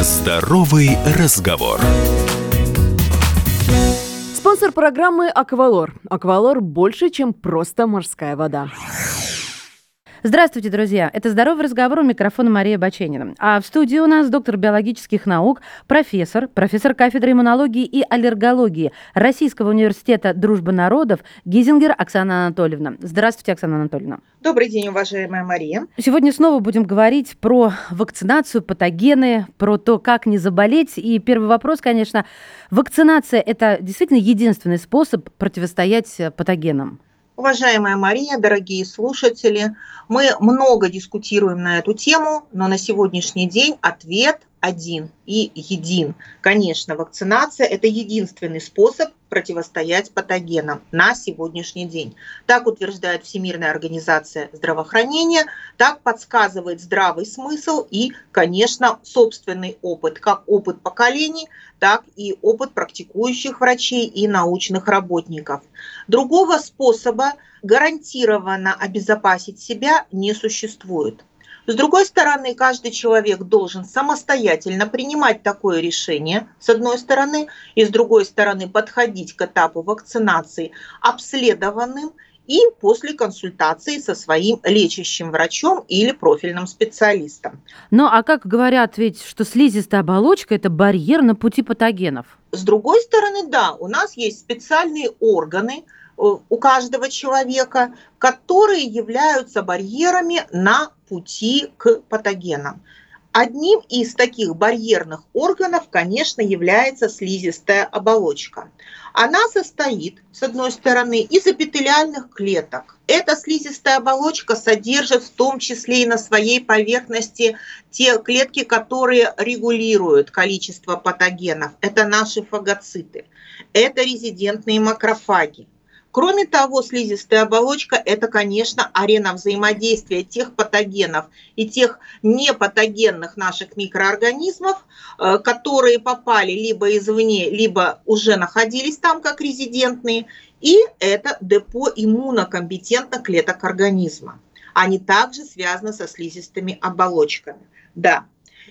Здоровый разговор. Спонсор программы «Аквалор». «Аквалор» больше, чем просто морская вода. Здравствуйте, друзья! Это «Здоровый разговор» у микрофона Мария Баченина. А в студии у нас доктор биологических наук, профессор, профессор кафедры иммунологии и аллергологии Российского университета дружбы народов Гизингер Оксана Анатольевна. Здравствуйте, Оксана Анатольевна. Добрый день, уважаемая Мария. Сегодня снова будем говорить про вакцинацию, патогены, про то, как не заболеть. И первый вопрос, конечно, вакцинация – это действительно единственный способ противостоять патогенам? Уважаемая Мария, дорогие слушатели, мы много дискутируем на эту тему, но на сегодняшний день ответ один и един. Конечно, вакцинация – это единственный способ противостоять патогенам на сегодняшний день. Так утверждает Всемирная организация здравоохранения, так подсказывает здравый смысл и, конечно, собственный опыт, как опыт поколений, так и опыт практикующих врачей и научных работников. Другого способа гарантированно обезопасить себя не существует. С другой стороны, каждый человек должен самостоятельно принимать такое решение, с одной стороны, и с другой стороны подходить к этапу вакцинации обследованным и после консультации со своим лечащим врачом или профильным специалистом. Ну а как говорят ведь, что слизистая оболочка – это барьер на пути патогенов? С другой стороны, да, у нас есть специальные органы – у каждого человека, которые являются барьерами на пути к патогенам. Одним из таких барьерных органов, конечно, является слизистая оболочка. Она состоит, с одной стороны, из эпителиальных клеток. Эта слизистая оболочка содержит в том числе и на своей поверхности те клетки, которые регулируют количество патогенов. Это наши фагоциты, это резидентные макрофаги, Кроме того, слизистая оболочка – это, конечно, арена взаимодействия тех патогенов и тех непатогенных наших микроорганизмов, э, которые попали либо извне, либо уже находились там как резидентные, и это депо иммунокомпетентных клеток организма. Они также связаны со слизистыми оболочками. Да,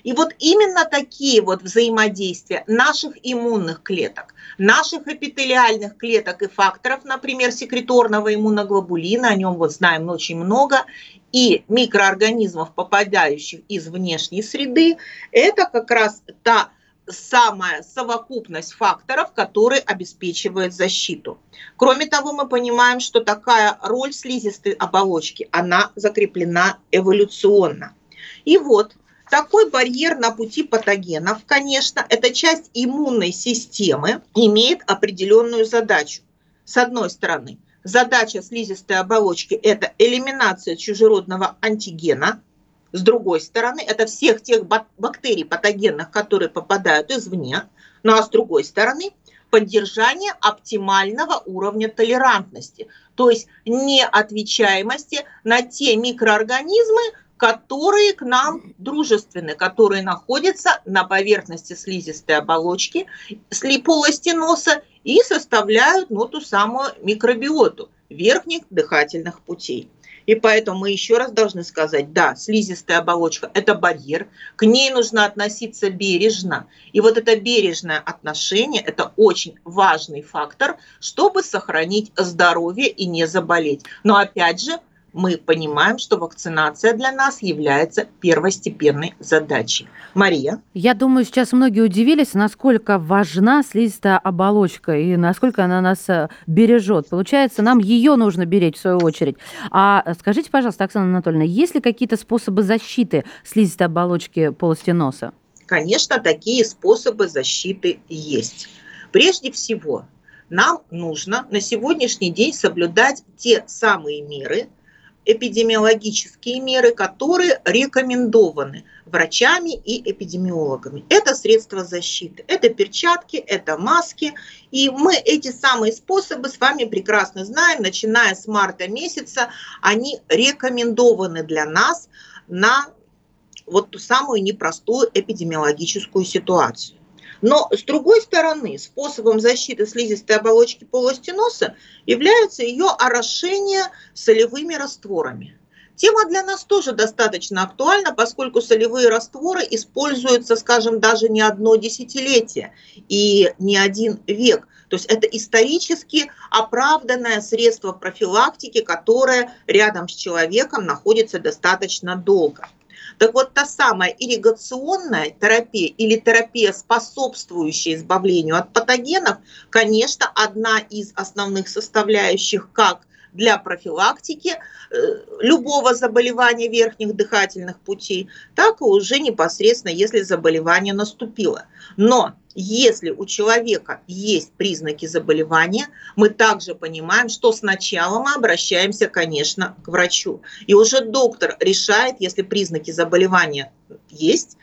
и вот именно такие вот взаимодействия наших иммунных клеток, наших эпителиальных клеток и факторов, например, секреторного иммуноглобулина, о нем вот знаем очень много, и микроорганизмов, попадающих из внешней среды, это как раз та самая совокупность факторов, которые обеспечивают защиту. Кроме того, мы понимаем, что такая роль слизистой оболочки, она закреплена эволюционно. И вот такой барьер на пути патогенов, конечно, эта часть иммунной системы имеет определенную задачу. С одной стороны, задача слизистой оболочки – это элиминация чужеродного антигена. С другой стороны, это всех тех бактерий патогенных, которые попадают извне. Ну а с другой стороны, поддержание оптимального уровня толерантности, то есть неотвечаемости на те микроорганизмы, которые к нам дружественны, которые находятся на поверхности слизистой оболочки полости носа и составляют ну, ту самую микробиоту верхних дыхательных путей. И поэтому мы еще раз должны сказать, да, слизистая оболочка – это барьер, к ней нужно относиться бережно. И вот это бережное отношение – это очень важный фактор, чтобы сохранить здоровье и не заболеть. Но опять же, мы понимаем, что вакцинация для нас является первостепенной задачей. Мария? Я думаю, сейчас многие удивились, насколько важна слизистая оболочка и насколько она нас э, бережет. Получается, нам ее нужно беречь в свою очередь. А скажите, пожалуйста, Оксана Анатольевна, есть ли какие-то способы защиты слизистой оболочки полости носа? Конечно, такие способы защиты есть. Прежде всего, нам нужно на сегодняшний день соблюдать те самые меры, эпидемиологические меры, которые рекомендованы врачами и эпидемиологами. Это средства защиты, это перчатки, это маски. И мы эти самые способы с вами прекрасно знаем, начиная с марта месяца, они рекомендованы для нас на вот ту самую непростую эпидемиологическую ситуацию. Но с другой стороны, способом защиты слизистой оболочки полости носа является ее орошение солевыми растворами. Тема для нас тоже достаточно актуальна, поскольку солевые растворы используются, скажем, даже не одно десятилетие и не один век. То есть это исторически оправданное средство профилактики, которое рядом с человеком находится достаточно долго. Так вот, та самая ирригационная терапия или терапия, способствующая избавлению от патогенов, конечно, одна из основных составляющих как для профилактики э, любого заболевания верхних дыхательных путей, так и уже непосредственно, если заболевание наступило. Но если у человека есть признаки заболевания, мы также понимаем, что сначала мы обращаемся, конечно, к врачу. И уже доктор решает, если признаки заболевания есть,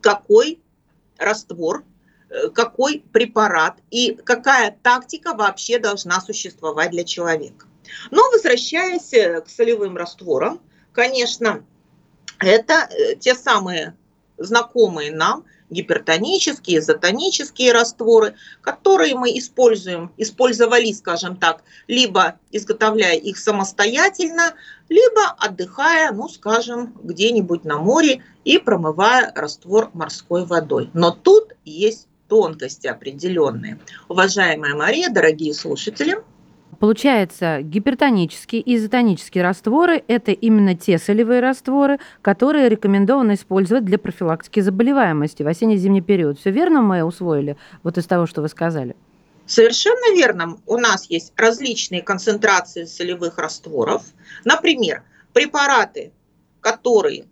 какой раствор, э, какой препарат и какая тактика вообще должна существовать для человека. Но возвращаясь э, к солевым растворам, конечно, это э, те самые знакомые нам гипертонические, изотонические растворы, которые мы используем, использовали, скажем так, либо изготовляя их самостоятельно, либо отдыхая, ну, скажем, где-нибудь на море и промывая раствор морской водой. Но тут есть тонкости определенные. Уважаемая Мария, дорогие слушатели, Получается, гипертонические и изотонические растворы – это именно те солевые растворы, которые рекомендовано использовать для профилактики заболеваемости в осенне-зимний период. Все верно мы усвоили вот из того, что вы сказали? Совершенно верно. У нас есть различные концентрации солевых растворов. Например, препараты, которые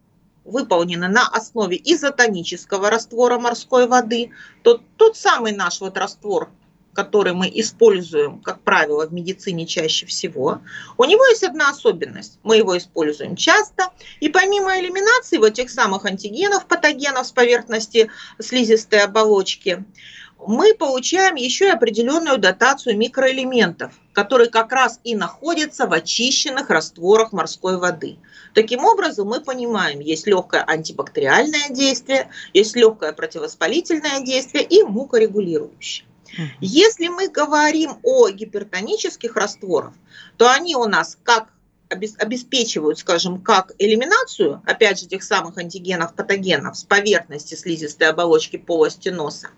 выполнены на основе изотонического раствора морской воды, то тот самый наш вот раствор который мы используем, как правило, в медицине чаще всего, у него есть одна особенность. Мы его используем часто, и помимо элиминации вот тех самых антигенов, патогенов с поверхности слизистой оболочки, мы получаем еще и определенную дотацию микроэлементов, которые как раз и находятся в очищенных растворах морской воды. Таким образом, мы понимаем, есть легкое антибактериальное действие, есть легкое противовоспалительное действие и мукорегулирующее. Если мы говорим о гипертонических растворах, то они у нас как обеспечивают, скажем, как элиминацию, опять же, тех самых антигенов, патогенов с поверхности слизистой оболочки полости носа,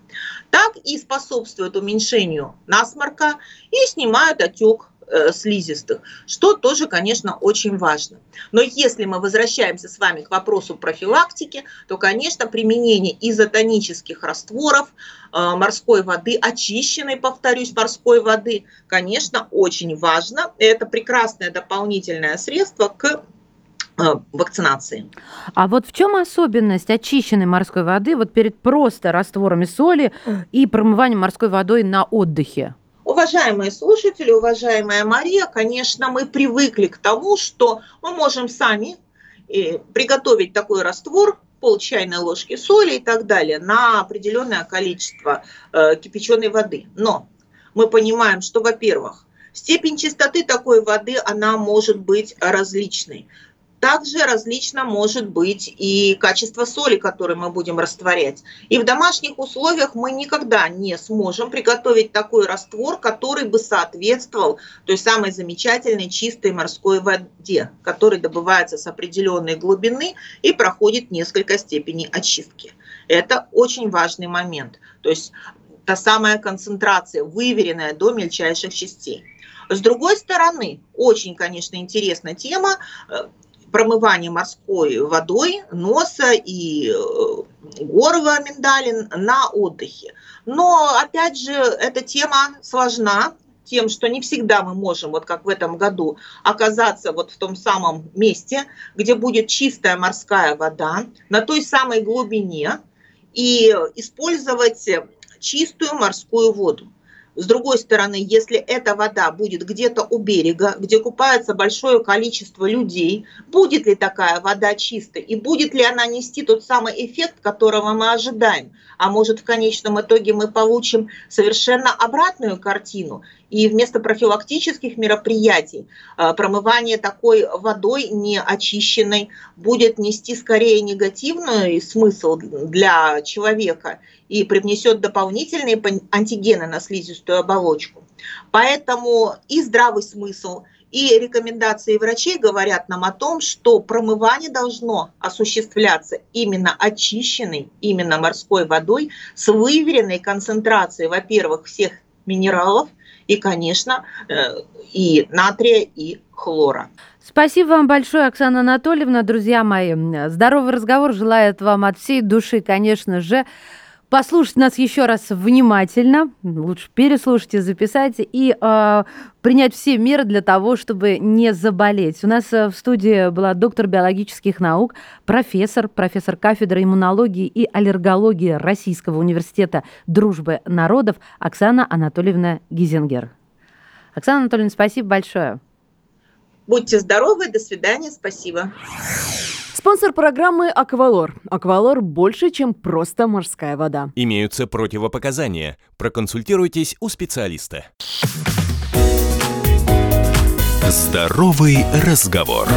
так и способствуют уменьшению насморка и снимают отек слизистых, что тоже, конечно, очень важно. Но если мы возвращаемся с вами к вопросу профилактики, то, конечно, применение изотонических растворов э, морской воды, очищенной, повторюсь, морской воды, конечно, очень важно. Это прекрасное дополнительное средство к э, вакцинации. А вот в чем особенность очищенной морской воды вот перед просто растворами соли и промыванием морской водой на отдыхе? Уважаемые слушатели, уважаемая Мария, конечно, мы привыкли к тому, что мы можем сами э, приготовить такой раствор, пол чайной ложки соли и так далее на определенное количество э, кипяченой воды. Но мы понимаем, что, во-первых, степень чистоты такой воды, она может быть различной. Также различно может быть и качество соли, которое мы будем растворять. И в домашних условиях мы никогда не сможем приготовить такой раствор, который бы соответствовал той самой замечательной чистой морской воде, которая добывается с определенной глубины и проходит несколько степеней очистки. Это очень важный момент. То есть та самая концентрация, выверенная до мельчайших частей. С другой стороны, очень, конечно, интересная тема э, промывание морской водой носа и э, горла миндалин на отдыхе. Но, опять же, эта тема сложна, тем, что не всегда мы можем, вот как в этом году, оказаться вот в том самом месте, где будет чистая морская вода, на той самой глубине, и использовать чистую морскую воду. С другой стороны, если эта вода будет где-то у берега, где купается большое количество людей, будет ли такая вода чистой и будет ли она нести тот самый эффект, которого мы ожидаем? А может в конечном итоге мы получим совершенно обратную картину и вместо профилактических мероприятий э, промывание такой водой неочищенной будет нести скорее негативный смысл для человека и привнесет дополнительные антигены на слизистую оболочку. Поэтому и здравый смысл, И рекомендации врачей говорят нам о том, что промывание должно осуществляться именно очищенной, именно морской водой с выверенной концентрацией, во-первых, всех минералов и, конечно, э, и натрия, и хлора. Спасибо вам большое, Оксана Анатольевна. Друзья мои, здоровый разговор желает вам от всей души, конечно же, послушать нас еще раз внимательно, лучше переслушать и записать, и э, принять все меры для того, чтобы не заболеть. У нас э, в студии была доктор биологических наук, профессор, профессор кафедры иммунологии и аллергологии Российского университета дружбы народов Оксана Анатольевна Гизингер. Оксана Анатольевна, спасибо большое. Будьте здоровы, до свидания, спасибо. Спонсор программы «Аквалор». «Аквалор» больше, чем просто морская вода. Имеются противопоказания. Проконсультируйтесь у специалиста. Здоровый разговор.